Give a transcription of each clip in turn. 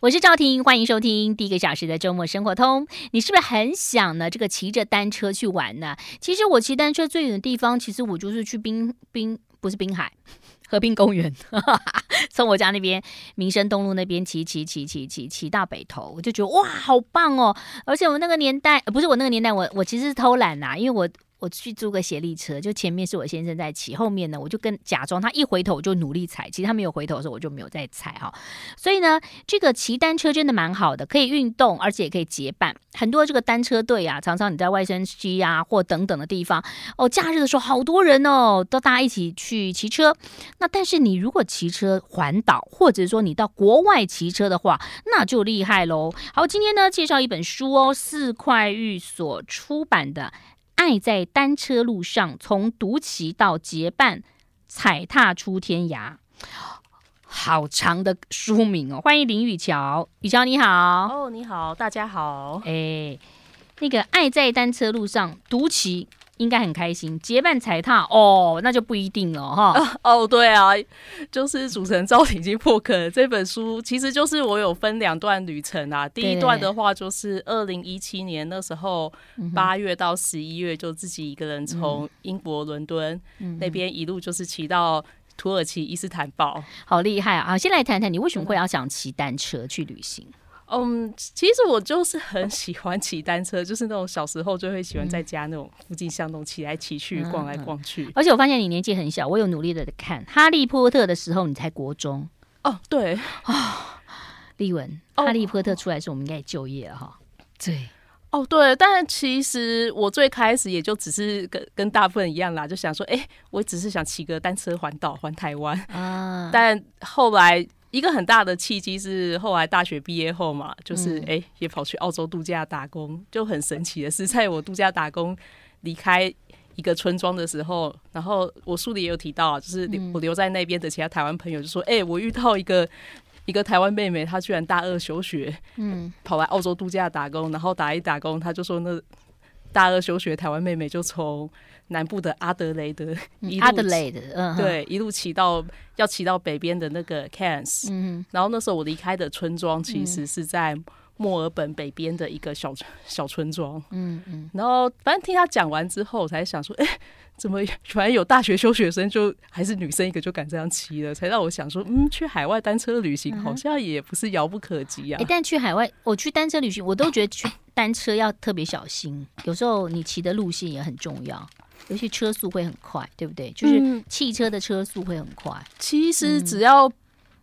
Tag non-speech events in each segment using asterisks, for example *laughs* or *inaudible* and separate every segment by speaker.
Speaker 1: 我是赵婷，欢迎收听第一个小时的周末生活通。你是不是很想呢？这个骑着单车去玩呢？其实我骑单车最远的地方，其实我就是去滨滨，不是滨海，和平公园。*laughs* 从我家那边民生东路那边骑骑骑骑骑骑到北头，我就觉得哇，好棒哦！而且我那个年代，不是我那个年代，我我其实是偷懒呐、因为我。我去租个协力车，就前面是我先生在骑，后面呢我就跟假装他一回头我就努力踩，其实他没有回头的时候我就没有再踩哈。所以呢，这个骑单车真的蛮好的，可以运动，而且也可以结伴。很多这个单车队啊，常常你在外山区啊或等等的地方哦，假日的时候好多人哦，都大家一起去骑车。那但是你如果骑车环岛，或者说你到国外骑车的话，那就厉害喽。好，今天呢介绍一本书哦，四块玉所出版的。爱在单车路上，从独骑到结伴，踩踏出天涯。好长的书名哦！欢迎林雨乔，雨乔你好。
Speaker 2: 哦，你好，大家好。
Speaker 1: 哎，那个爱在单车路上，独骑。应该很开心，结伴踩踏哦，那就不一定了哈。*laughs*
Speaker 2: 哦，对啊，就是主持人赵婷已经破壳了。这本书其实就是我有分两段旅程啊。第一段的话就是二零一七年那时候八月到十一月，就自己一个人从英国伦敦那边一路就是骑到土耳其伊斯坦堡，
Speaker 1: 好厉害啊！先来谈谈你为什么会要想骑单车去旅行？
Speaker 2: 嗯，其实我就是很喜欢骑单车，就是那种小时候就会喜欢在家那种附近巷弄骑来骑去、逛来逛去。
Speaker 1: 而且我发现你年纪很小，我有努力的看《哈利波特》的时候，你才国中
Speaker 2: 哦。对
Speaker 1: 啊，丽文，《哈利波特》出来的时候，我们应该也就业了哈。对，
Speaker 2: 哦对，但其实我最开始也就只是跟跟大部分一样啦，就想说，哎，我只是想骑个单车环岛环台湾啊。但后来。一个很大的契机是后来大学毕业后嘛，就是哎、嗯欸、也跑去澳洲度假打工，就很神奇的是，在我度假打工离开一个村庄的时候，然后我书里也有提到啊，就是我留在那边的其他台湾朋友就说，哎、欸，我遇到一个一个台湾妹妹，她居然大二休学，嗯，跑来澳洲度假打工，然后打一打工，她就说那大二休学台湾妹妹就从。南部的阿德雷德，
Speaker 1: 阿德雷德，嗯，
Speaker 2: 对，一路骑到要骑到北边的那个 Cairns，嗯，然后那时候我离开的村庄其实是在墨尔本北边的一个小小村庄，嗯嗯，然后反正听他讲完之后，我才想说，哎、欸，怎么反正有大学休学生就还是女生一个就敢这样骑了，才让我想说，嗯，去海外单车旅行好像也不是遥不可及啊。哎、
Speaker 1: 欸，但去海外，我去单车旅行，我都觉得去单车要特别小心，有时候你骑的路线也很重要。尤其车速会很快，对不对？就是汽车的车速会很快。嗯、
Speaker 2: 其实只要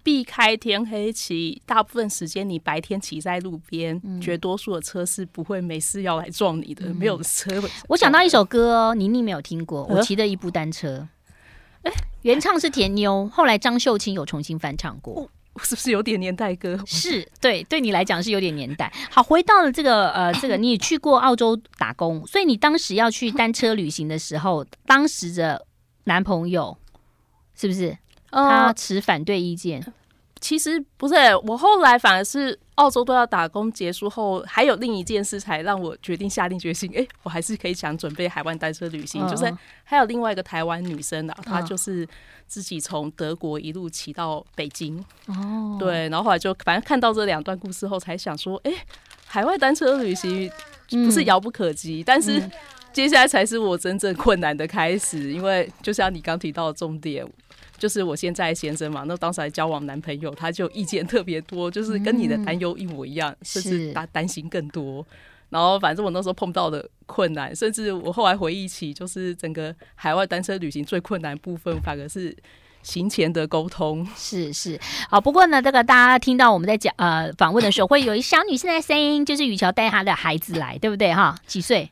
Speaker 2: 避开天黑骑，大部分时间你白天骑在路边，嗯、绝多数的车是不会没事要来撞你的。嗯、没有车。
Speaker 1: 我想到一首歌哦，妮妮没有听过。我骑的一部单车，哎、欸，原唱是田妞，后来张秀清有重新翻唱过。哦
Speaker 2: 是不是有点年代歌？
Speaker 1: 是对，对你来讲是有点年代。好，回到了这个呃，*coughs* 这个你也去过澳洲打工，所以你当时要去单车旅行的时候，当时的男朋友是不是他持反对意见？呃、
Speaker 2: 其实不是、欸，我后来反而是。澳洲都要打工结束后，还有另一件事才让我决定下定决心。哎、欸，我还是可以想准备海外单车旅行。哦、就是还有另外一个台湾女生啊，哦、她就是自己从德国一路骑到北京。哦，对，然后后来就反正看到这两段故事后，才想说，哎、欸，海外单车旅行不是遥不可及，嗯、但是接下来才是我真正困难的开始。因为就像你刚提到的重点。就是我现在先生嘛，那当时还交往男朋友，他就意见特别多，*laughs* 就是跟你的担忧一模一样，嗯、甚至担担心更多。然后反正我那时候碰到的困难，甚至我后来回忆起，就是整个海外单车旅行最困难部分，反而是行前的沟通。
Speaker 1: 是是，好。不过呢，这个大家听到我们在讲呃访问的时候，*laughs* 会有一小女生的声音，就是雨乔带她的孩子来，对不对哈？几岁？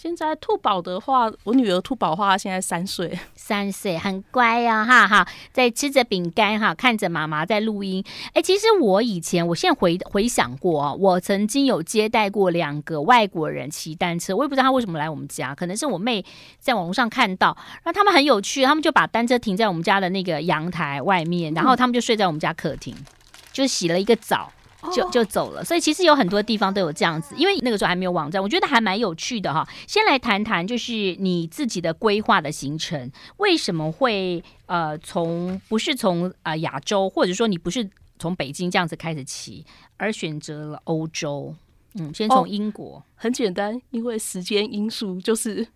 Speaker 2: 现在兔宝的话，我女儿兔宝的话，现在三岁，
Speaker 1: 三岁很乖啊，哈哈，在吃着饼干哈，看着妈妈在录音。哎、其实我以前，我现在回回想过啊，我曾经有接待过两个外国人骑单车，我也不知道他为什么来我们家，可能是我妹在网络上看到，然后他们很有趣，他们就把单车停在我们家的那个阳台外面，然后他们就睡在我们家客厅，就洗了一个澡。就就走了，所以其实有很多地方都有这样子，因为那个时候还没有网站，我觉得还蛮有趣的哈。先来谈谈，就是你自己的规划的行程，为什么会呃从不是从啊亚洲，或者说你不是从北京这样子开始骑，而选择了欧洲？嗯，先从英国。
Speaker 2: 哦，很简单，因为时间因素，就是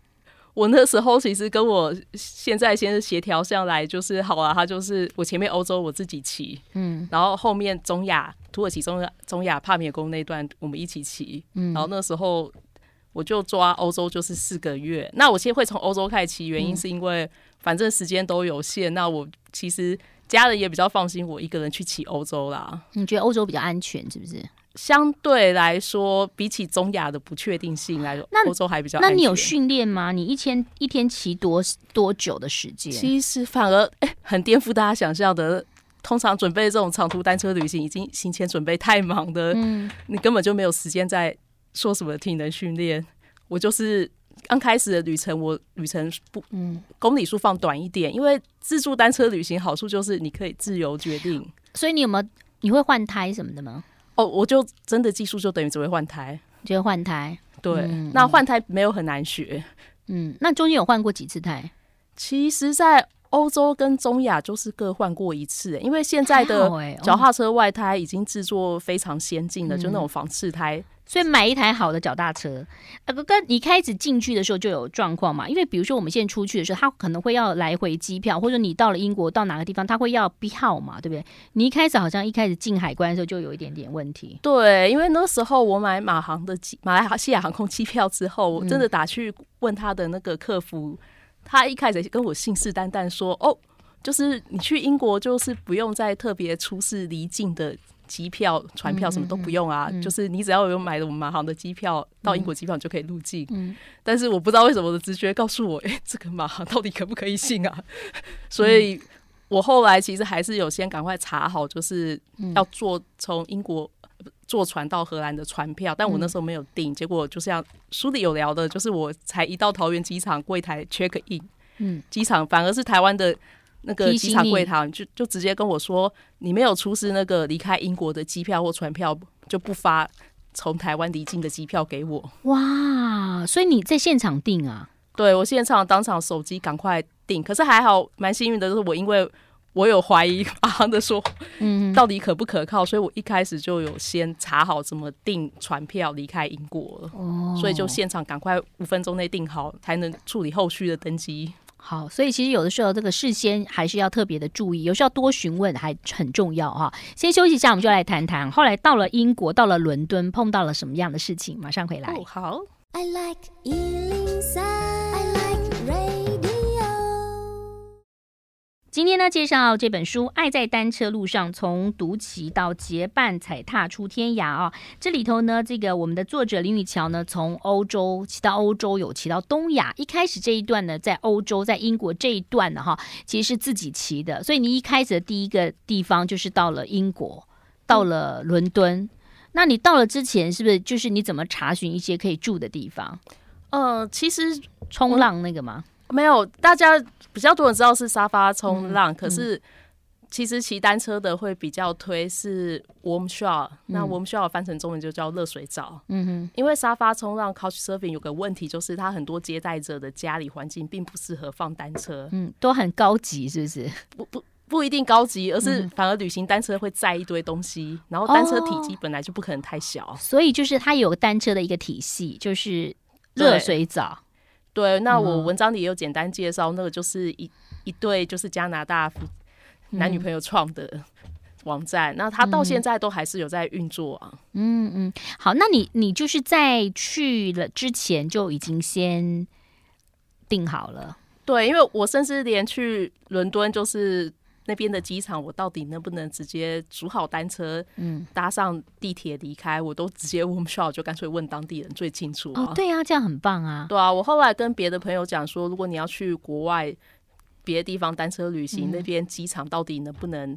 Speaker 2: 我那时候其实跟我现在先是协调下来，就是好啊，他就是我前面欧洲我自己骑，嗯，然后后面中亚土耳其中亚中亚帕米尔宫那段我们一起骑，嗯，然后那时候我就抓欧洲就是四个月，那我现在会从欧洲开始骑，原因是因为反正时间都有限，那我其实家人也比较放心我一个人去骑欧洲啦。
Speaker 1: 你觉得欧洲比较安全是不是？
Speaker 2: 相对来说，比起中亚的不确定性来说，那欧洲还比较。
Speaker 1: 那你有训练吗？你一天一天骑多多久的时间？
Speaker 2: 其实反而哎、欸，很颠覆大家想象的。通常准备这种长途单车旅行，已经行前准备太忙的，嗯，你根本就没有时间在说什么体能训练。我就是刚开始的旅程，我旅程不，嗯，公里数放短一点，因为自助单车旅行好处就是你可以自由决定。
Speaker 1: 所以你有没有你会换胎什么的吗？
Speaker 2: 哦，我就真的技术就等于只会换胎，
Speaker 1: 只会换胎。
Speaker 2: 对，嗯、那换胎没有很难学。
Speaker 1: 嗯，那中间有换过几次胎？
Speaker 2: 其实，在欧洲跟中亚就是各换过一次，因为现在的脚踏车外胎已经制作非常先进的，就那种防刺胎。
Speaker 1: 所以买一台好的脚踏车，呃，哥哥，你开始进去的时候就有状况嘛？因为比如说我们现在出去的时候，他可能会要来回机票，或者你到了英国到哪个地方，他会要票嘛，对不对？你一开始好像一开始进海关的时候就有一点点问题。
Speaker 2: 对，因为那时候我买马航的机马来西亚航空机票之后，我真的打去问他的那个客服，嗯、他一开始跟我信誓旦旦说：“哦，就是你去英国就是不用再特别出示离境的。”机票、船票什么都不用啊，就是你只要有买了我们马航的机票、嗯、到英国机票，你就可以入境。嗯、但是我不知道为什么我的直觉告诉我，*laughs* 哎、欸，这个马航到底可不可以信啊？*laughs* 所以我后来其实还是有先赶快查好，就是要坐从英国坐船到荷兰的船票，但我那时候没有订。结果就像书里有聊的，就是我才一到桃园机场柜台 check in，嗯，机场反而是台湾的。那个机场柜台就就直接跟我说，你没有出示那个离开英国的机票或船票，就不发从台湾离境的机票给我。
Speaker 1: 哇，所以你在现场订啊？
Speaker 2: 对，我现场当场手机赶快订，可是还好蛮幸运的，就是我因为我有怀疑 *laughs* 马航的说，嗯，到底可不可靠，所以我一开始就有先查好怎么订船票离开英国了。哦，所以就现场赶快五分钟内订好，才能处理后续的登机。
Speaker 1: 好，所以其实有的时候这个事先还是要特别的注意，有时候多询问还很重要哈。先休息一下，我们就来谈谈后来到了英国，到了伦敦，碰到了什么样的事情？马上回来。
Speaker 2: 哦，好。I like
Speaker 1: 今天呢，介绍这本书《爱在单车路上：从独骑到结伴踩踏出天涯》啊。这里头呢，这个我们的作者林雨乔呢，从欧洲骑到欧洲，有骑到东亚。一开始这一段呢，在欧洲，在英国这一段呢，哈，其实是自己骑的。所以你一开始的第一个地方就是到了英国，到了伦敦。那你到了之前，是不是就是你怎么查询一些可以住的地方？
Speaker 2: 呃，其实
Speaker 1: 冲浪那个吗？
Speaker 2: 没有，大家。比较多人知道是沙发冲浪，嗯、可是其实骑单车的会比较推是 warm shower，嗯、那 warm shower 翻成中文就叫热水澡。嗯哼，因为沙发冲浪 couch surfing 有个问题，就是它很多接待者的家里环境并不适合放单车。
Speaker 1: 嗯，都很高级，是不是？
Speaker 2: 不不不一定高级，而是反而旅行单车会载一堆东西，嗯、然后单车体积本来就不可能太小，
Speaker 1: 哦、所以就是它有单车的一个体系，就是热水澡。
Speaker 2: 对，那我文章里也有简单介绍，那个就是一一对就是加拿大男女朋友创的 *laughs* 网站，嗯、那他到现在都还是有在运作啊。
Speaker 1: 嗯嗯，好，那你你就是在去了之前就已经先订好了？
Speaker 2: 对，因为我甚至连去伦敦就是。那边的机场，我到底能不能直接租好单车，嗯，搭上地铁离开？我都直接问 shop，就干脆问当地人最清楚。
Speaker 1: 哦，对啊，这样很棒啊。
Speaker 2: 对啊，我后来跟别的朋友讲说，如果你要去国外别的地方单车旅行，嗯、那边机场到底能不能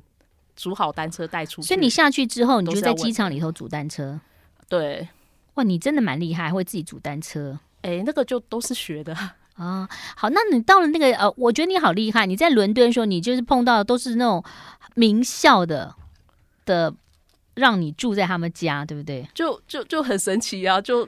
Speaker 2: 租好单车带出去？
Speaker 1: 所以你下去之后，你就在机场里头租单车。
Speaker 2: 对，
Speaker 1: 哇，你真的蛮厉害，会自己租单车。
Speaker 2: 哎、欸，那个就都是学的。
Speaker 1: 啊、好，那你到了那个呃，我觉得你好厉害。你在伦敦的时候，你就是碰到的都是那种名校的的，让你住在他们家，对不对？
Speaker 2: 就就就很神奇啊！就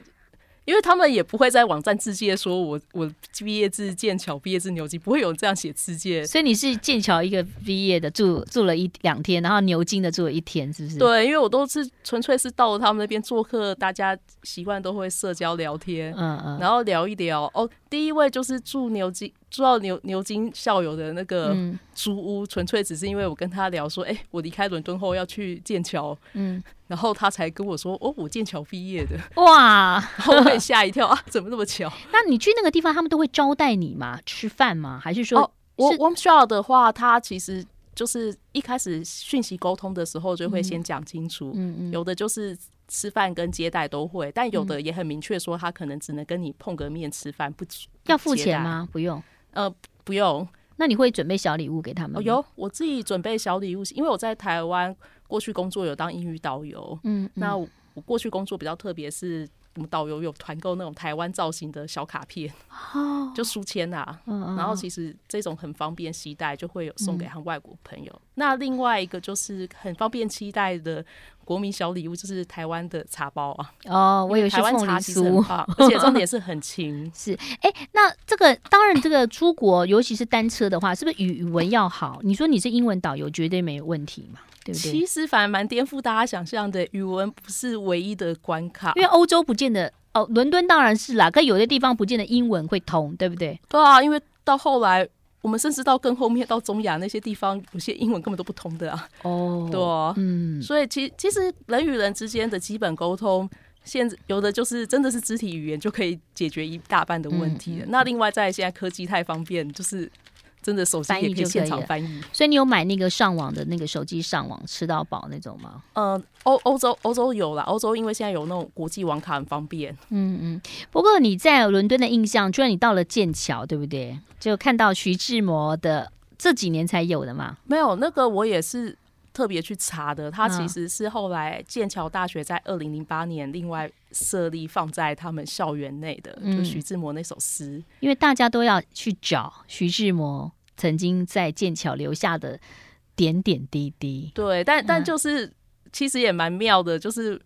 Speaker 2: 因为他们也不会在网站自介说我我毕业自剑桥，毕业自牛津，不会有这样写自介。
Speaker 1: 所以你是剑桥一个毕业的，住住了一两天，然后牛津的住了一天，是不是？
Speaker 2: 对，因为我都是纯粹是到了他们那边做客，大家习惯都会社交聊天，嗯嗯，然后聊一聊。哦，第一位就是住牛津。住到牛牛津校友的那个租屋，纯、嗯、粹只是因为我跟他聊说，哎、欸，我离开伦敦后要去剑桥，嗯，然后他才跟我说，哦，我剑桥毕业的，哇，然后我也吓一跳 *laughs* 啊，怎么那么巧？
Speaker 1: 那你去那个地方，他们都会招待你吗？吃饭吗？还是说，哦、
Speaker 2: 我我们学校的话，他其实就是一开始讯息沟通的时候就会先讲清楚，嗯嗯，有的就是。吃饭跟接待都会，但有的也很明确说，他可能只能跟你碰个面吃饭，不
Speaker 1: 要付钱吗？不用，
Speaker 2: 呃，不用。
Speaker 1: 那你会准备小礼物给他们吗？
Speaker 2: 哦，有，我自己准备小礼物，因为我在台湾过去工作有当英语导游，嗯，嗯，那我过去工作比较特别是。我们导游有团购那种台湾造型的小卡片，哦、就书签啊，嗯、然后其实这种很方便携带，就会有送给他们外国朋友。嗯、那另外一个就是很方便期待的国民小礼物，就是台湾的茶包啊。
Speaker 1: 哦，我有
Speaker 2: 台湾茶其实很好，而且重点 *laughs* 是很轻。
Speaker 1: 是，哎、欸，那这个当然，这个出国尤其是单车的话，是不是语语文要好？你说你是英文导游，绝对没有问题嘛？
Speaker 2: 对不对其实反而蛮颠覆大家想象的，语文不是唯一的关卡，
Speaker 1: 因为欧洲不见得哦，伦敦当然是啦，可有的地方不见得英文会通，对不对？
Speaker 2: 对啊，因为到后来我们甚至到更后面到中亚那些地方，有些英文根本都不通的啊。哦，对啊，嗯，所以其其实人与人之间的基本沟通，现在有的就是真的是肢体语言就可以解决一大半的问题了。嗯嗯、那另外在现在科技太方便，就是。真的手机也可以现场翻译，
Speaker 1: 所以你有买那个上网的那个手机上网吃到饱那种吗？
Speaker 2: 呃，欧欧洲欧洲有啦，欧洲因为现在有那种国际网卡很方便。
Speaker 1: 嗯嗯。不过你在伦敦的印象，居然你到了剑桥，对不对？就看到徐志摩的这几年才有的嘛？
Speaker 2: 没有，那个我也是特别去查的。他其实是后来剑桥大学在二零零八年另外设立放在他们校园内的，嗯、就徐志摩那首诗。
Speaker 1: 因为大家都要去找徐志摩。曾经在剑桥留下的点点滴滴，
Speaker 2: 对，但但就是、嗯、其实也蛮妙的，就是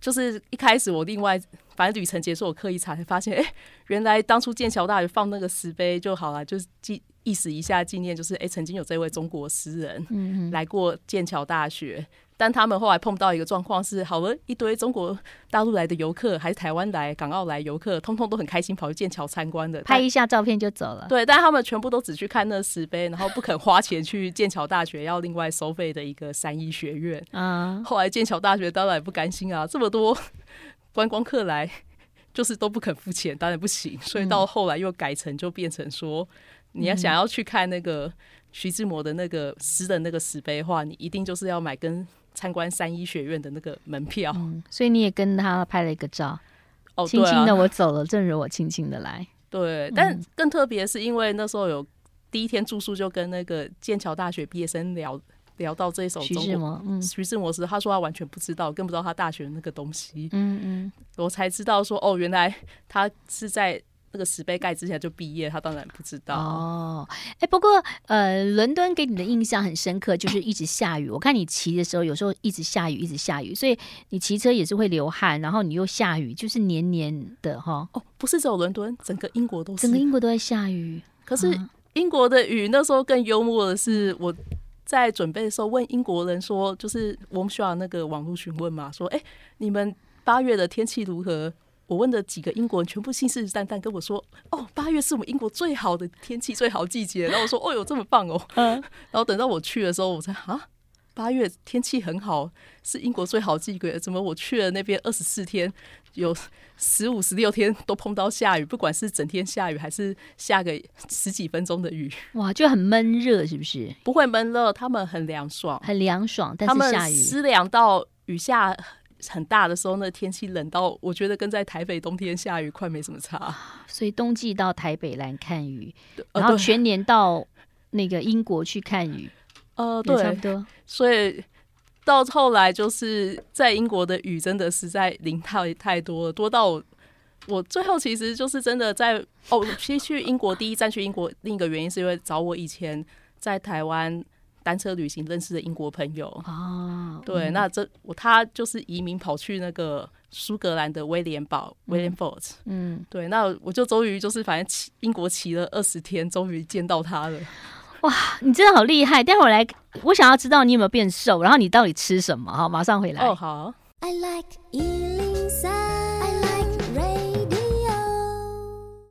Speaker 2: 就是一开始我另外反正旅程结束，我刻意查才发现，哎、欸，原来当初剑桥大学放那个石碑就好了，就是记意思一下纪念，就是哎、欸，曾经有这位中国诗人来过剑桥大学。但他们后来碰到一个状况是，好了一堆中国大陆来的游客，还是台湾来、港澳来游客，通通都很开心跑去剑桥参观的，
Speaker 1: 拍一下照片就走了。
Speaker 2: 对，但他们全部都只去看那石碑，然后不肯花钱去剑桥大学要另外收费的一个三一学院。啊，后来剑桥大学当然也不甘心啊，这么多观光客来，就是都不肯付钱，当然不行。所以到后来又改成就变成说，你要想要去看那个徐志摩的那个诗的那个石碑的话，你一定就是要买跟。参观三一学院的那个门票，
Speaker 1: 嗯，所以你也跟他拍了一个照。哦，轻轻的我走了，正如我轻轻的来。
Speaker 2: 对，但更特别是因为那时候有第一天住宿，就跟那个剑桥大学毕业生聊聊到这一首徐志摩。嗯，徐志摩是他说他完全不知道，更不知道他大学的那个东西。嗯嗯，我才知道说哦，原来他是在。那个石碑盖之前就毕业，他当然不知道
Speaker 1: 哦。哎、欸，不过呃，伦敦给你的印象很深刻，就是一直下雨。我看你骑的时候，有时候一直下雨，一直下雨，所以你骑车也是会流汗，然后你又下雨，就是黏黏的哈。
Speaker 2: 哦，不是只有伦敦，整个英国都是，
Speaker 1: 整个英国都在下雨。
Speaker 2: 可是英国的雨那时候更幽默的是，我在准备的时候问英国人说，就是我们需要那个网络询问嘛，说哎、欸，你们八月的天气如何？我问的几个英国人，全部信誓旦旦跟我说：“哦，八月是我们英国最好的天气，最好季节。”然后我说：“哦哟，这么棒哦！”嗯，*laughs* 然后等到我去的时候，我才啊，八月天气很好，是英国最好季节。怎么我去了那边二十四天，有十五、十六天都碰到下雨，不管是整天下雨，还是下个十几分钟的雨，
Speaker 1: 哇，就很闷热，是不是？
Speaker 2: 不会闷热，他们很凉爽，
Speaker 1: 很凉爽，但是下雨
Speaker 2: 湿凉到雨下。很大的时候，那天气冷到我觉得跟在台北冬天下雨快没什么差。
Speaker 1: 所以冬季到台北来看雨，然后全年到那个英国去看雨，
Speaker 2: 呃，对，差不多。所以到后来就是在英国的雨真的实在淋太太多了，多到我，我最后其实就是真的在哦，其实去英国第一站去英国，另一个原因是因为找我以前在台湾。单车旅行认识的英国朋友啊，对，嗯、那这我他就是移民跑去那个苏格兰的威廉堡 （William Fort）。
Speaker 1: 嗯，
Speaker 2: 对，那我就终于就是反正骑英国骑了二十天，终于见到他了。
Speaker 1: 哇，你真的好厉害！待会儿来，我想要知道你有没有变瘦，然后你到底吃什么？好，马上回来。
Speaker 2: 哦，好。I like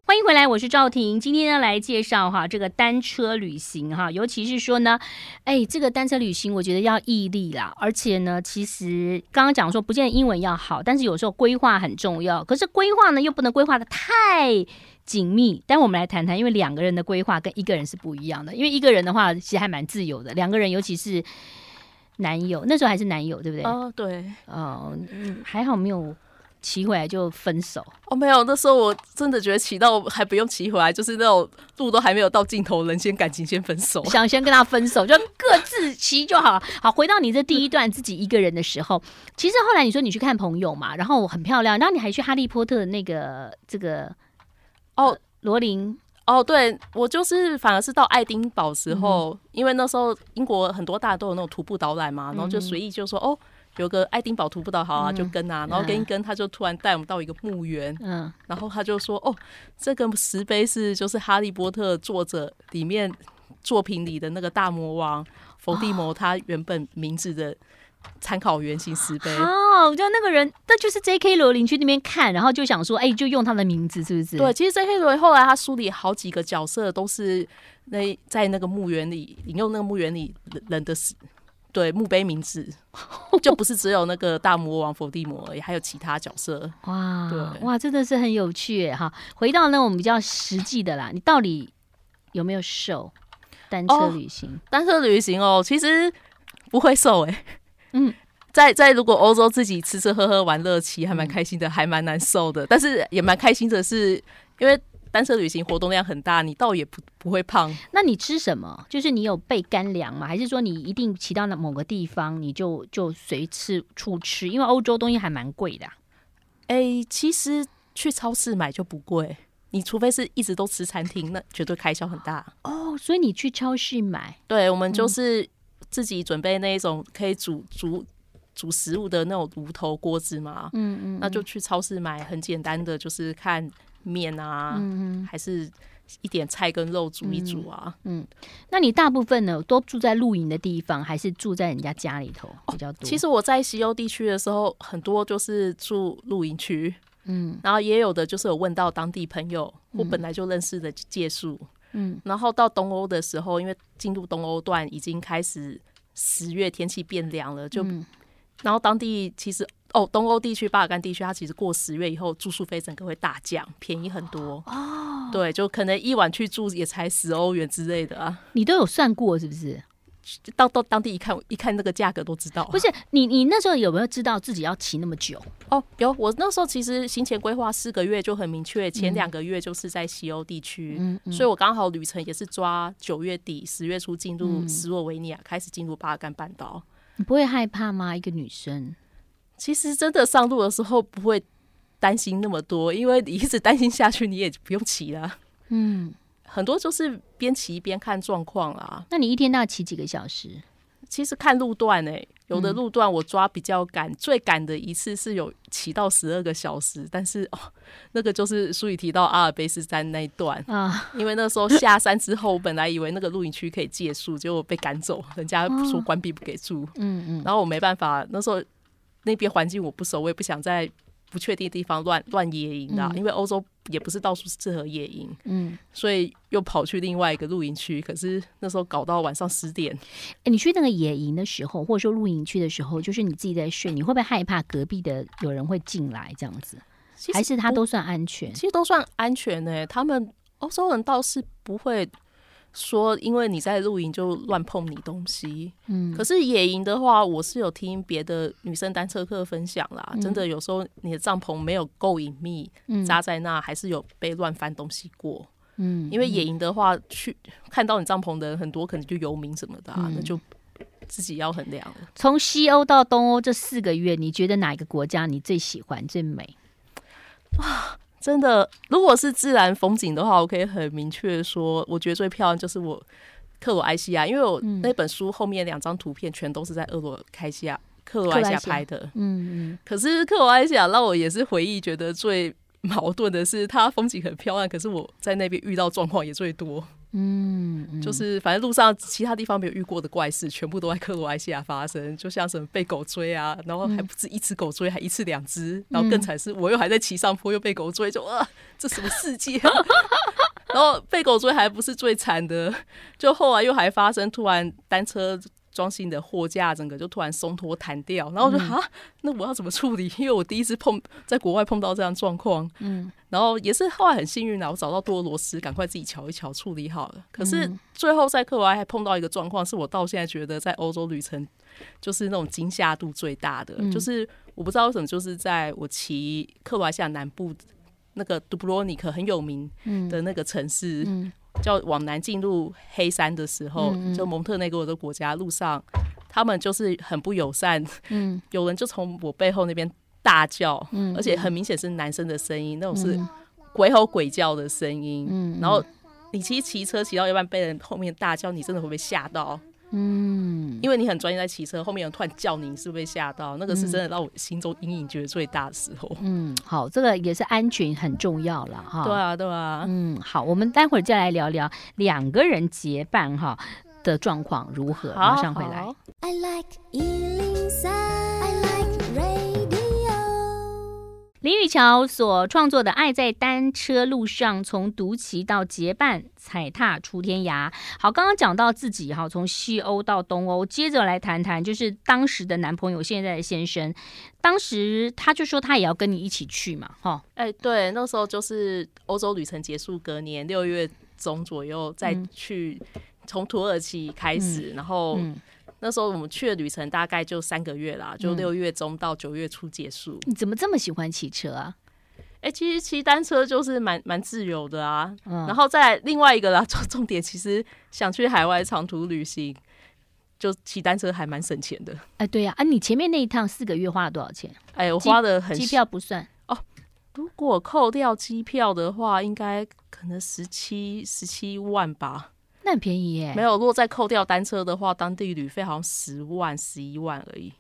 Speaker 1: 欢迎回来，我是赵婷。今天呢，来介绍哈这个单车旅行哈，尤其是说呢，哎，这个单车旅行我觉得要毅力啦，而且呢，其实刚刚讲说不见得英文要好，但是有时候规划很重要。可是规划呢又不能规划的太紧密。但我们来谈谈，因为两个人的规划跟一个人是不一样的。因为一个人的话其实还蛮自由的，两个人尤其是男友，那时候还是男友，对不对？
Speaker 2: 哦，对，
Speaker 1: 哦，还好没有。骑回来就分手。
Speaker 2: 哦，没有，那时候我真的觉得骑到还不用骑回来，就是那种路都还没有到尽头，人先感情先分手，
Speaker 1: 想先跟他分手，就各自骑就好。好，回到你这第一段自己一个人的时候，其实后来你说你去看朋友嘛，然后很漂亮，然后你还去哈利波特那个这个
Speaker 2: 哦。
Speaker 1: 罗琳。
Speaker 2: 哦，对我就是反而是到爱丁堡时候，嗯、因为那时候英国很多大都有那种徒步导览嘛，然后就随意就说、嗯、哦。有个爱丁堡徒步导好啊，就跟啊，然后跟一跟，他就突然带我们到一个墓园，嗯，然后他就说：“哦，这个石碑是就是哈利波特作者里面作品里的那个大魔王伏地魔他原本名字的参考原型石碑。”
Speaker 1: 哦，就那个人，那就是 J.K. 罗琳去那边看，然后就想说：“哎，就用他的名字，是不是？”
Speaker 2: 对，其实 J.K. 罗琳后来他书里好几个角色都是那在那个墓园里引用那个墓园里人的死。对，墓碑名字就不是只有那个大魔王伏地魔而已，还有其他角色。
Speaker 1: 哇，对哇，真的是很有趣哈！回到那我们比较实际的啦，你到底有没有瘦？单车旅行，哦、
Speaker 2: 单车旅行哦，其实不会瘦哎。*laughs* 嗯，在在如果欧洲自己吃吃喝喝玩乐骑，还蛮开心的，嗯、还蛮难受的。但是也蛮开心的是，因为。单车旅行活动量很大，你倒也不不会胖。
Speaker 1: 那你吃什么？就是你有备干粮吗？还是说你一定骑到那某个地方，你就就随吃处吃？因为欧洲东西还蛮贵的。
Speaker 2: 哎、欸，其实去超市买就不贵，你除非是一直都吃餐厅，那绝对开销很大。
Speaker 1: 哦，所以你去超市买？
Speaker 2: 对，我们就是自己准备那一种可以煮煮煮食物的那种炉头锅子嘛。嗯，嗯嗯，那就去超市买，很简单的，就是看。面啊，嗯、哼。还是一点菜跟肉煮一煮啊。嗯，
Speaker 1: 嗯，那你大部分呢都住在露营的地方，还是住在人家家里头比较多？
Speaker 2: 其实我在西欧地区的时候，很多就是住露营区，嗯，然后也有的就是有问到当地朋友，我本来就认识的借宿，嗯，然后到东欧的时候，因为进入东欧段已经开始十月天气变凉了，就、嗯、然后当地其实。哦，东欧地区、巴尔干地区，它其实过十月以后住宿费整个会大降，便宜很多。哦，对，就可能一晚去住也才十欧元之类的啊。
Speaker 1: 你都有算过是不是？
Speaker 2: 到到当地一看，一看那个价格都知道。
Speaker 1: 不是你，你那时候有没有知道自己要骑那么久？
Speaker 2: 哦，有。我那时候其实行前规划四个月就很明确，前两个月就是在西欧地区，嗯嗯、所以我刚好旅程也是抓九月底、十月初进入斯洛维尼亚，嗯、开始进入巴尔干半岛。
Speaker 1: 你不会害怕吗？一个女生？
Speaker 2: 其实真的上路的时候不会担心那么多，因为你一直担心下去，你也不用骑了。嗯，很多就是边骑边看状况啦。
Speaker 1: 那你一天都要骑几个小时？
Speaker 2: 其实看路段诶、欸，有的路段我抓比较赶，嗯、最赶的一次是有骑到十二个小时。但是哦，那个就是书里提到阿尔卑斯山那一段啊，因为那时候下山之后，我本来以为那个露营区可以借宿，结果被赶走，人家说关闭不给住。嗯嗯，然后我没办法，那时候。那边环境我不熟，我也不想在不确定的地方乱乱野营的，嗯、因为欧洲也不是到处适合野营。嗯，所以又跑去另外一个露营区，可是那时候搞到晚上十点。
Speaker 1: 哎、欸，你去那个野营的时候，或者说露营区的时候，就是你自己在睡，你会不会害怕隔壁的有人会进来这样子？还是他都算安全？
Speaker 2: 其实都算安全呢、欸。他们欧洲人倒是不会。说，因为你在露营就乱碰你东西，嗯，可是野营的话，我是有听别的女生单车客分享啦，嗯、真的有时候你的帐篷没有够隐秘，扎、嗯、在那还是有被乱翻东西过，嗯，因为野营的话，去看到你帐篷的人很多，可能就游民什么的、啊，嗯、那就自己要衡量了。
Speaker 1: 从西欧到东欧这四个月，你觉得哪一个国家你最喜欢、最美？
Speaker 2: 哇！真的，如果是自然风景的话，我可以很明确说，我觉得最漂亮就是我克罗埃西亚，因为我那本书后面两张图片全都是在俄罗开西亚、克罗埃西亚拍的，
Speaker 1: 嗯嗯。*laughs*
Speaker 2: 可是克罗埃西亚让我也是回忆觉得最矛盾的是，它风景很漂亮，可是我在那边遇到状况也最多。
Speaker 1: 嗯，嗯，
Speaker 2: 就是反正路上其他地方没有遇过的怪事，全部都在克罗埃西亚发生。就像什么被狗追啊，然后还不止一只狗追，还一次两只，然后更惨是我又还在骑上坡又被狗追，就 *laughs* 啊，这什么世界？*laughs* 然后被狗追还不是最惨的，就后来又还发生突然单车。装新的货架整个就突然松脱弹掉，然后我就啊、嗯，那我要怎么处理？*laughs* 因为我第一次碰在国外碰到这样状况，嗯，然后也是后来很幸运啊，我找到多螺丝，赶快自己瞧一瞧处理好了。可是最后在克罗埃还碰到一个状况，是我到现在觉得在欧洲旅程就是那种惊吓度最大的，嗯、就是我不知道为什么，就是在我骑克罗埃西亚南部那个杜布罗尼克很有名的那个城市。嗯嗯叫往南进入黑山的时候，嗯嗯就蒙特内哥罗的国家路上，他们就是很不友善。嗯，*laughs* 有人就从我背后那边大叫，嗯，而且很明显是男生的声音，那种是鬼吼鬼叫的声音。嗯，然后你其实骑车骑到一半被人后面大叫，你真的会被吓到？嗯，因为你很专业在骑车，后面有人突然叫你，你是不是被吓到？那个是真的让我心中阴影觉得最大的时候。
Speaker 1: 嗯，好，这个也是安全很重要了哈。
Speaker 2: 对啊，对啊。
Speaker 1: 嗯，好，我们待会儿再来聊聊两个人结伴哈的状况如何。马上回来。I like 林宇桥所创作的《爱在单车路上》，从独骑到结伴，踩踏出天涯。好，刚刚讲到自己哈，从西欧到东欧，接着来谈谈，就是当时的男朋友，现在的先生，当时他就说他也要跟你一起去嘛，哈。
Speaker 2: 哎，对，那时候就是欧洲旅程结束，隔年六月中左右再去，从土耳其开始，嗯、然后。嗯那时候我们去的旅程大概就三个月啦，就六月中到九月初结束。
Speaker 1: 你怎么这么喜欢骑车啊？
Speaker 2: 哎、欸，其实骑单车就是蛮蛮自由的啊。嗯、然后再另外一个啦，*laughs* 重重点其实想去海外长途旅行，就骑单车还蛮省钱的。
Speaker 1: 哎、欸，对呀，啊，你前面那一趟四个月花了多少钱？
Speaker 2: 哎、欸，我花的很，
Speaker 1: 机票不算
Speaker 2: 哦。如果扣掉机票的话，应该可能十七十七万吧。
Speaker 1: 那很便宜耶，
Speaker 2: 没有。如果再扣掉单车的话，当地旅费好像十万、十一万而已。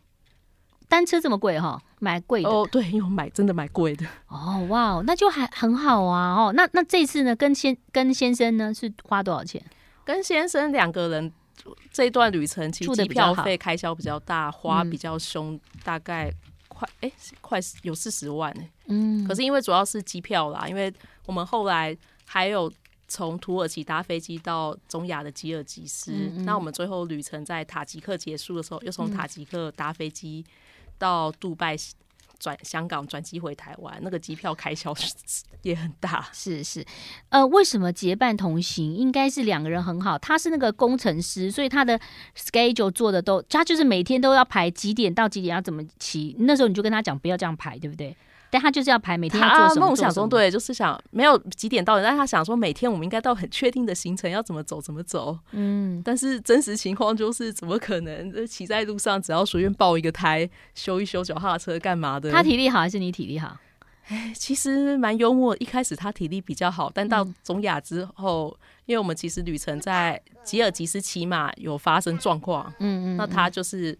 Speaker 1: 单车这么贵哈？买贵的
Speaker 2: 哦，对，因为我买真的买贵的。
Speaker 1: 哦，哇，那就还很好啊。哦，那那这次呢，跟先跟先生呢是花多少钱？
Speaker 2: 跟先生两个人这一段旅程，其实机票费开销比较大，花比较凶，嗯、大概快哎、欸、快有四十万呢。嗯，可是因为主要是机票啦，因为我们后来还有。从土耳其搭飞机到中亚的吉尔吉斯，嗯嗯，那我们最后旅程在塔吉克结束的时候，又从塔吉克搭飞机到杜拜转香港转机回台湾，那个机票开销 *laughs* 也很大。
Speaker 1: 是是，呃，为什么结伴同行？应该是两个人很好。他是那个工程师，所以他的 schedule 做的都，他就是每天都要排几点到几点要怎么骑。那时候你就跟他讲不要这样排，对不对？但他就是要排每天要做什么？
Speaker 2: 梦想中对，就是想没有几点到的，但他想说每天我们应该到很确定的行程要怎么走怎么走。嗯，但是真实情况就是怎么可能？骑在路上只要随便爆一个胎，修一修脚踏车干嘛的？
Speaker 1: 他体力好还是你体力好？
Speaker 2: 哎，其实蛮幽默。一开始他体力比较好，但到中亚之后，嗯、因为我们其实旅程在吉尔吉斯骑马有发生状况，嗯，嗯嗯，那他就是。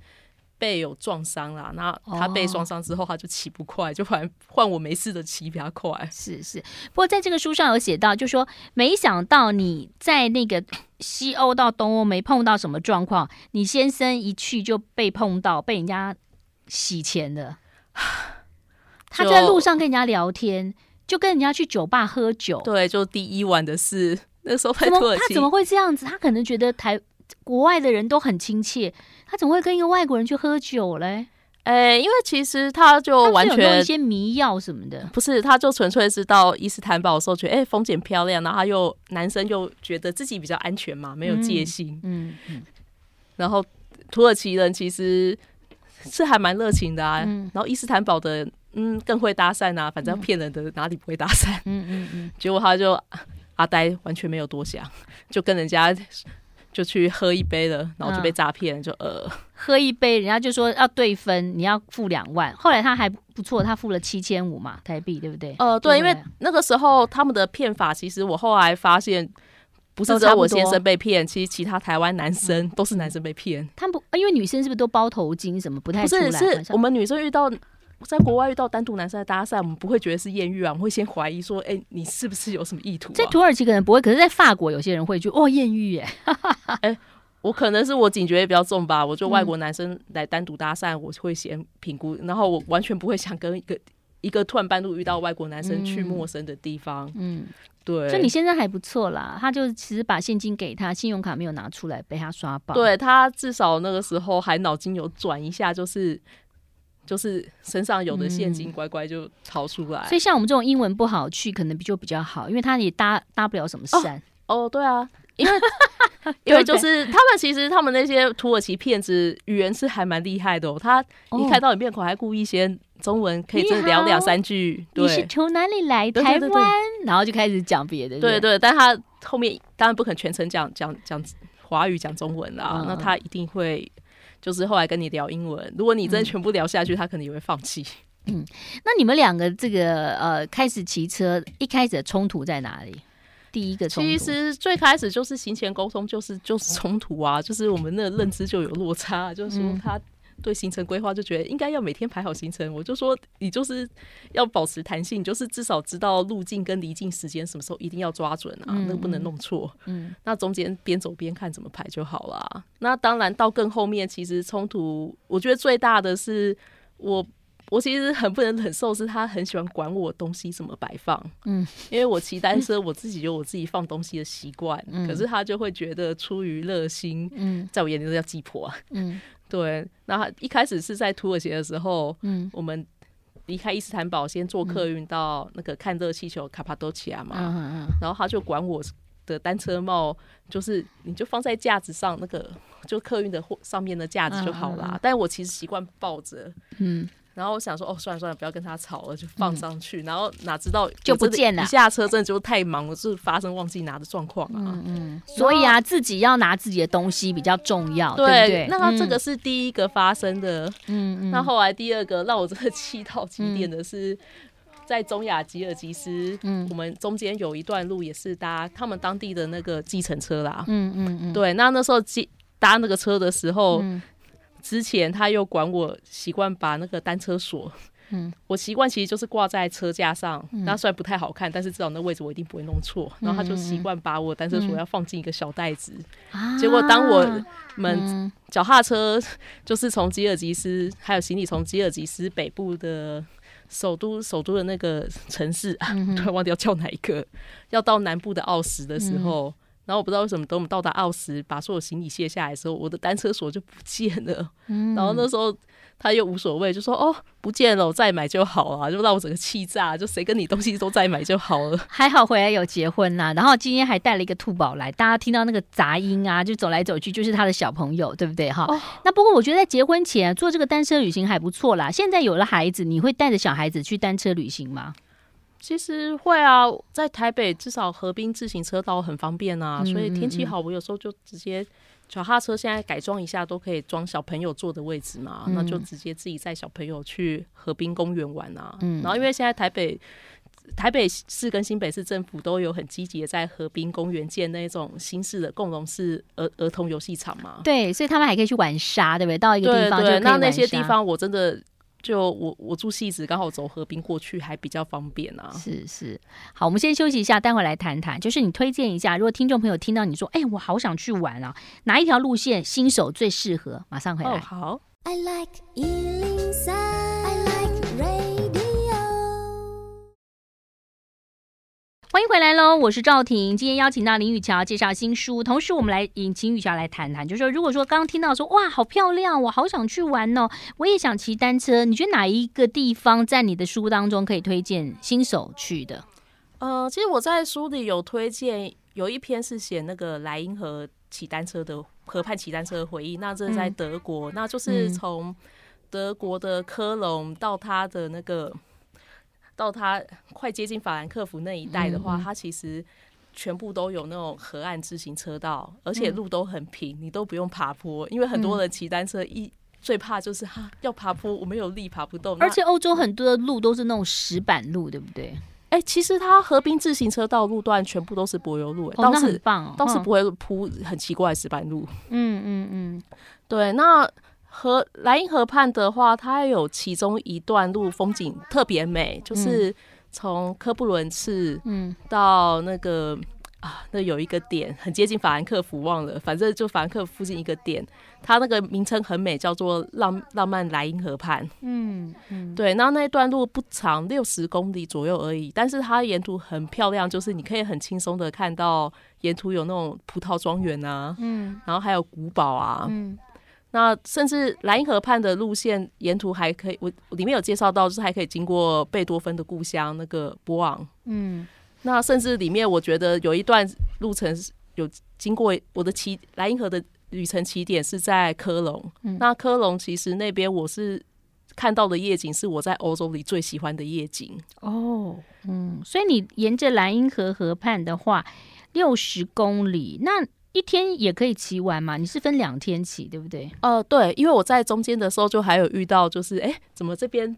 Speaker 2: 背有撞伤啦，那他被撞伤之后，他就骑不快，哦、就换换我没事的骑比较快。
Speaker 1: 是是，不过在这个书上有写到，就说没想到你在那个西欧到东欧没碰到什么状况，你先生一去就被碰到，被人家洗钱的。他在路上跟人家聊天，就跟人家去酒吧喝酒。
Speaker 2: 对，就第一晚的事。那时候在土耳其，
Speaker 1: 他怎么会这样子？他可能觉得台。国外的人都很亲切，他怎么会跟一个外国人去喝酒嘞？
Speaker 2: 诶、欸，因为其实他就完全
Speaker 1: 有一些迷药什么的，
Speaker 2: 不是，他就纯粹是到伊斯坦堡的时候觉得，哎、欸，风景漂亮，然后他又男生又觉得自己比较安全嘛，没有戒心，嗯然后土耳其人其实是还蛮热情的啊，嗯、然后伊斯坦堡的嗯更会搭讪啊，反正骗人的哪里不会搭讪，嗯嗯嗯，嗯结果他就阿呆完全没有多想，就跟人家。就去喝一杯了，然后就被诈骗，嗯、就呃，
Speaker 1: 喝一杯，人家就说要对分，你要付两万。后来他还不错，他付了七千五嘛，台币，对不对？
Speaker 2: 呃，对，因为那个时候他们的骗法，其实我后来发现不是只有我先生被骗，其实其他台湾男生都是男生被骗。
Speaker 1: 他们不，因为女生是不是都包头巾什么不太出来？
Speaker 2: 不是，是我们女生遇到在国外遇到单独男生的搭讪，我们不会觉得是艳遇啊，我们会先怀疑说，哎、欸，你是不是有什么意图、啊？
Speaker 1: 在土耳其可能不会，可是在法国有些人会觉得哦，艳遇耶。*laughs*
Speaker 2: 哎、欸，我可能是我警觉也比较重吧，我觉得外国男生来单独搭讪，我会先评估，然后我完全不会想跟一个。一个突然半路遇到外国男生去陌生的地方，嗯，嗯对，
Speaker 1: 就你现在还不错啦。他就其实把现金给他，信用卡没有拿出来被他刷爆。
Speaker 2: 对，他至少那个时候还脑筋有转一下，就是就是身上有的现金乖乖就掏出来。
Speaker 1: 嗯、所以像我们这种英文不好去，可能比就比较好，因为他也搭搭不了什么山。
Speaker 2: 哦，哦，对啊，因为 *laughs* 因为就是他们其实他们那些土耳其骗子语言是还蛮厉害的哦。他一看到你面孔，还故意先。中文可以真的聊两三句。对，
Speaker 1: 你是从哪里来？台湾，然后就开始讲别的。
Speaker 2: 对对，但他后面当然不可能全程讲讲讲华语讲中文啦，嗯、那他一定会就是后来跟你聊英文。如果你真的全部聊下去，嗯、他可能也会放弃。
Speaker 1: 嗯，那你们两个这个呃开始骑车，一开始的冲突在哪里？第一个冲突
Speaker 2: 其实最开始就是行前沟通，就是就是冲突啊，就是我们那个认知就有落差，嗯、就是说他。对行程规划就觉得应该要每天排好行程，我就说你就是要保持弹性，就是至少知道路径跟离境时间什么时候一定要抓准啊，嗯、那个不能弄错。嗯，*laughs* 那中间边走边看怎么排就好了。那当然到更后面，其实冲突我觉得最大的是我我其实很不能忍受，是他很喜欢管我东西怎么摆放。嗯，因为我骑单车，我自己有我自己放东西的习惯，嗯、可是他就会觉得出于热心，嗯，在我眼里都叫鸡婆啊。嗯。对，那一开始是在土耳其的时候，嗯，我们离开伊斯坦堡，先坐客运到那个看热气球卡帕多奇亚嘛，嗯嗯嗯，然后他就管我的单车帽，就是你就放在架子上，那个就客运的货上面的架子就好啦。嗯嗯嗯，但我其实习惯抱着，嗯。然后我想说，哦，算了算了，不要跟他吵了，就放上去。嗯、然后哪知道
Speaker 1: 就不见了，
Speaker 2: 一下车真的就太忙了，是发生忘记拿的状况啊。嗯
Speaker 1: 嗯。所以啊，自己要拿自己的东西比较重要，对，对不对？
Speaker 2: 那他这个是第一个发生的。嗯嗯。那后来第二个让我真的气到极点的是，在中亚吉尔吉斯，嗯，我们中间有一段路也是搭他们当地的那个计程车啦。嗯嗯嗯。对，那那时候搭那个车的时候。嗯之前他又管我习惯把那个单车锁，嗯，*laughs* 我习惯其实就是挂在车架上，那、嗯、虽然不太好看，但是至少那位置我一定不会弄错。嗯、然后他就习惯把我单车锁要放进一个小袋子，嗯、结果当我们脚踏车就是从吉尔吉斯还有行李从吉尔吉斯北部的首都首都的那个城市，嗯、哼。*laughs* 突然忘掉叫哪一个，要到南部的奥什的时候。嗯然后我不知道为什么，等我们到达奥斯，把所有行李卸下来的时候，我的单车锁就不见了。嗯、然后那时候他又无所谓，就说：“哦，不见了，我再买就好了。”就让我整个气炸，就谁跟你东西都再买就好了。
Speaker 1: 还好回来有结婚啦、啊，然后今天还带了一个兔宝来，大家听到那个杂音啊，就走来走去，就是他的小朋友，对不对？哈。哦、那不过我觉得在结婚前做这个单车旅行还不错啦。现在有了孩子，你会带着小孩子去单车旅行吗？
Speaker 2: 其实会啊，在台北至少河滨自行车道很方便啊，嗯、所以天气好，我有时候就直接脚踏车现在改装一下都可以装小朋友坐的位置嘛，嗯、那就直接自己带小朋友去河滨公园玩啊。嗯、然后因为现在台北台北市跟新北市政府都有很积极的在河滨公园建那种新式的共融式儿儿童游戏场嘛。
Speaker 1: 对，所以他们还可以去玩沙，对不对？到一个地方就。
Speaker 2: 那那些地方我真的。就我我住戏子，刚好走河滨过去还比较方便啊。
Speaker 1: 是是，好，我们先休息一下，待会来谈谈。就是你推荐一下，如果听众朋友听到你说，哎、欸，我好想去玩啊，哪一条路线新手最适合？马上回来。
Speaker 2: 哦、好。I like
Speaker 1: 欢迎回来喽，我是赵婷。今天邀请到林雨乔介绍新书，同时我们来引请雨乔来谈谈，就是说，如果说刚刚听到说哇，好漂亮，我好想去玩哦，我也想骑单车，你觉得哪一个地方在你的书当中可以推荐新手去的？
Speaker 2: 呃，其实我在书里有推荐，有一篇是写那个莱茵河骑单车的河畔骑单车的回忆，那这是在德国，嗯、那就是从德国的科隆到他的那个。到它快接近法兰克福那一带的话，嗯、它其实全部都有那种河岸自行车道，而且路都很平，你都不用爬坡。因为很多人骑单车一最怕就是哈要爬坡，我没有力爬不动。
Speaker 1: 而且欧洲很多的路都是那种石板路，对不对？
Speaker 2: 哎、欸，其实它河滨自行车道路段全部都是柏油路，哎、
Speaker 1: 哦，
Speaker 2: 倒是倒是不会铺很奇怪的石板路。
Speaker 1: 嗯嗯嗯，
Speaker 2: 对。那河莱茵河畔的话，它有其中一段路风景特别美，就是从科布伦茨嗯。到那个。啊，那有一个点很接近法兰克福，忘了，反正就法兰克福附近一个点，它那个名称很美，叫做浪浪漫莱茵河畔。嗯嗯，对，那那一段路不长，六十公里左右而已，但是它沿途很漂亮，就是你可以很轻松的看到沿途有那种葡萄庄园啊，嗯，然后还有古堡啊，嗯，那甚至莱茵河畔的路线沿途还可以，我里面有介绍到，就是还可以经过贝多芬的故乡那个波昂，嗯。那甚至里面，我觉得有一段路程有经过我的起莱茵河的旅程起点是在科隆。嗯、那科隆其实那边我是看到的夜景是我在欧洲里最喜欢的夜景。
Speaker 1: 哦，嗯，所以你沿着莱茵河河畔的话，六十公里，那一天也可以骑完嘛？你是分两天骑，对不对？
Speaker 2: 呃，对，因为我在中间的时候就还有遇到，就是哎，怎么这边？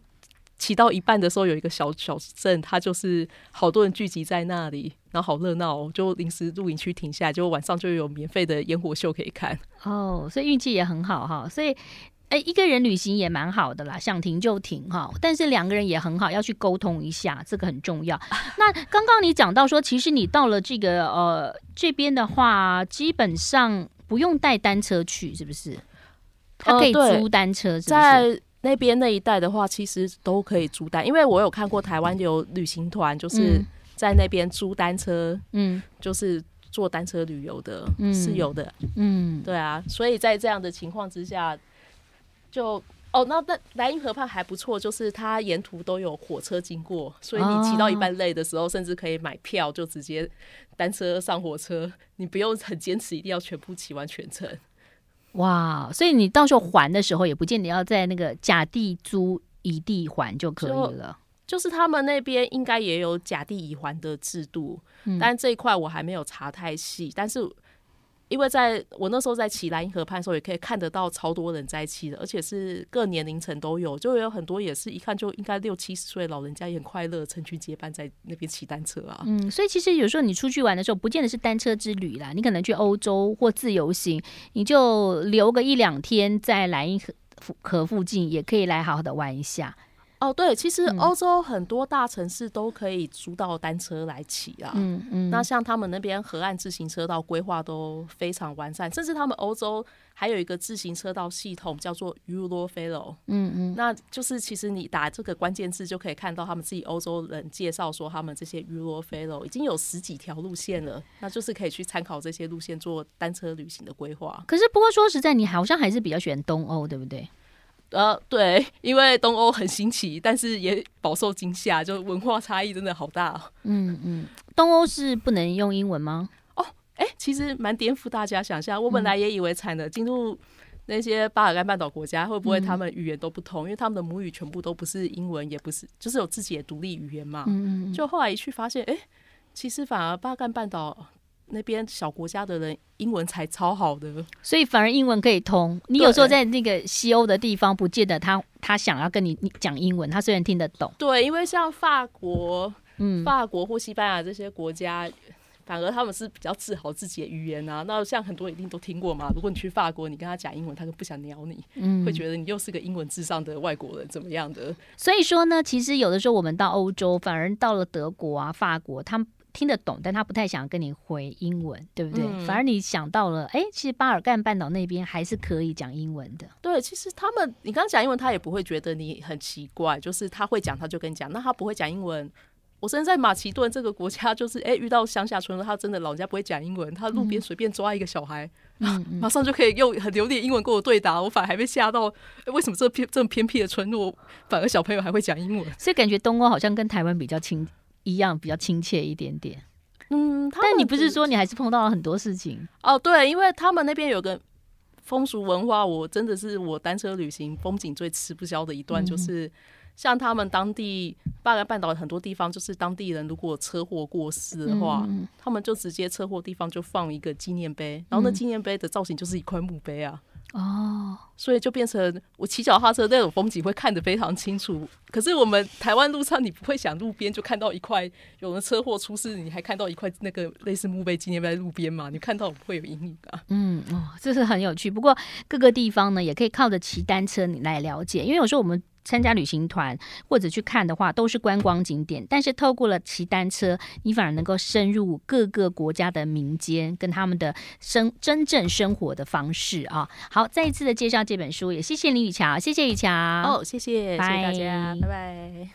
Speaker 2: 骑到一半的时候，有一个小小镇，它就是好多人聚集在那里，然后好热闹，哦就临时露营区停下来，就晚上就有免费的烟火秀可以看。
Speaker 1: 哦，所以运气也很好哈。所以，哎，一个人旅行也蛮好的啦，想停就停哈。但是两个人也很好，要去沟通一下，这个很重要。*laughs* 那刚刚你讲到说，其实你到了这个呃这边的话，基本上不用带单车去，是不是？他可以租单车是不是？
Speaker 2: 呃，在那边那一带的话，其实都可以租单，因为我有看过台湾有旅行团，就是在那边租单车，嗯，就是坐单车旅游的，嗯，是有的，嗯，对啊，所以在这样的情况之下，就哦，那那莱茵河畔还不错，就是它沿途都有火车经过，所以你骑到一半累的时候，甚至可以买票就直接单车上火车，你不用很坚持一定要全部骑完全程。
Speaker 1: 哇，所以你到时候还的时候，也不见得要在那个甲地租乙地还就可以了。
Speaker 2: 就，就是他们那边应该也有甲地乙还的制度，嗯、但这一块我还没有查太细，但是。因为在我那时候在骑莱茵河畔的时候，也可以看得到超多人在骑的，而且是各年龄层都有，就有很多也是一看就应该六七十岁老人家也很快乐，成群结伴在那边骑单车啊。
Speaker 1: 嗯，所以其实有时候你出去玩的时候，不见得是单车之旅啦，你可能去欧洲或自由行，你就留个一两天在莱茵河河附近，也可以来好好的玩一下。
Speaker 2: 哦，对，其实欧洲很多大城市都可以租到单车来骑啊。嗯嗯。那像他们那边河岸自行车道规划都非常完善，甚至他们欧洲还有一个自行车道系统叫做 Eurofelo。嗯嗯。那就是其实你打这个关键字就可以看到他们自己欧洲人介绍说他们这些 Eurofelo 已经有十几条路线了，那就是可以去参考这些路线做单车旅行的规划。
Speaker 1: 可是不过说实在，你好像还是比较喜欢东欧，对不对？
Speaker 2: 呃，对，因为东欧很新奇，但是也饱受惊吓，就文化差异真的好大。
Speaker 1: 嗯嗯，东欧是不能用英文吗？
Speaker 2: 哦，哎，其实蛮颠覆大家想象。我本来也以为惨了，进入那些巴尔干半岛国家，会不会他们语言都不通？嗯、因为他们的母语全部都不是英文，也不是，就是有自己的独立语言嘛。嗯嗯。就后来一去发现，哎，其实反而巴尔干半岛。那边小国家的人英文才超好的，
Speaker 1: 所以反而英文可以通。你有时候在那个西欧的地方，不见得他他想要跟你讲英文，他虽然听得懂。
Speaker 2: 对，因为像法国、嗯，法国或西班牙这些国家，反而他们是比较自豪自己的语言啊。那像很多一定都听过嘛。如果你去法国，你跟他讲英文，他都不想鸟你，嗯，会觉得你又是个英文至上的外国人，怎么样的？
Speaker 1: 所以说呢，其实有的时候我们到欧洲，反而到了德国啊、法国，他们。听得懂，但他不太想跟你回英文，对不对？嗯、反而你想到了，哎，其实巴尔干半岛那边还是可以讲英文的。
Speaker 2: 对，其实他们你刚刚讲英文，他也不会觉得你很奇怪，就是他会讲，他就跟你讲。那他不会讲英文，我现在在马其顿这个国家，就是哎，遇到乡下村落，他真的老人家不会讲英文，他路边随便抓一个小孩，嗯、马上就可以用很流利的英文跟我对答，我反而还被吓到。为什么这偏这么偏僻的村落，反而小朋友还会讲英文？
Speaker 1: 所以感觉东欧好像跟台湾比较亲。一样比较亲切一点点，嗯，但你不是说你还是碰到了很多事情
Speaker 2: 哦？对，因为他们那边有个风俗文化，我真的是我单车旅行风景最吃不消的一段，就是像他们当地巴尔干半岛很多地方，就是当地人如果车祸过世的话，他们就直接车祸地方就放一个纪念碑，然后那纪念碑的造型就是一块墓碑啊。哦，所以就变成我骑脚踏车那种风景会看得非常清楚。可是我们台湾路上，你不会想路边就看到一块有人车祸出事，你还看到一块那个类似墓碑纪念碑在路边嘛？你看到不会有阴影啊？
Speaker 1: 嗯，哦，这是很有趣。不过各个地方呢，也可以靠着骑单车你来了解，因为有时候我们。参加旅行团或者去看的话，都是观光景点。但是透过了骑单车，你反而能够深入各个国家的民间，跟他们的生真正生活的方式啊。好，再一次的介绍这本书，也谢谢林雨桥，谢谢雨桥。
Speaker 2: 哦，谢谢，谢谢大家，拜拜。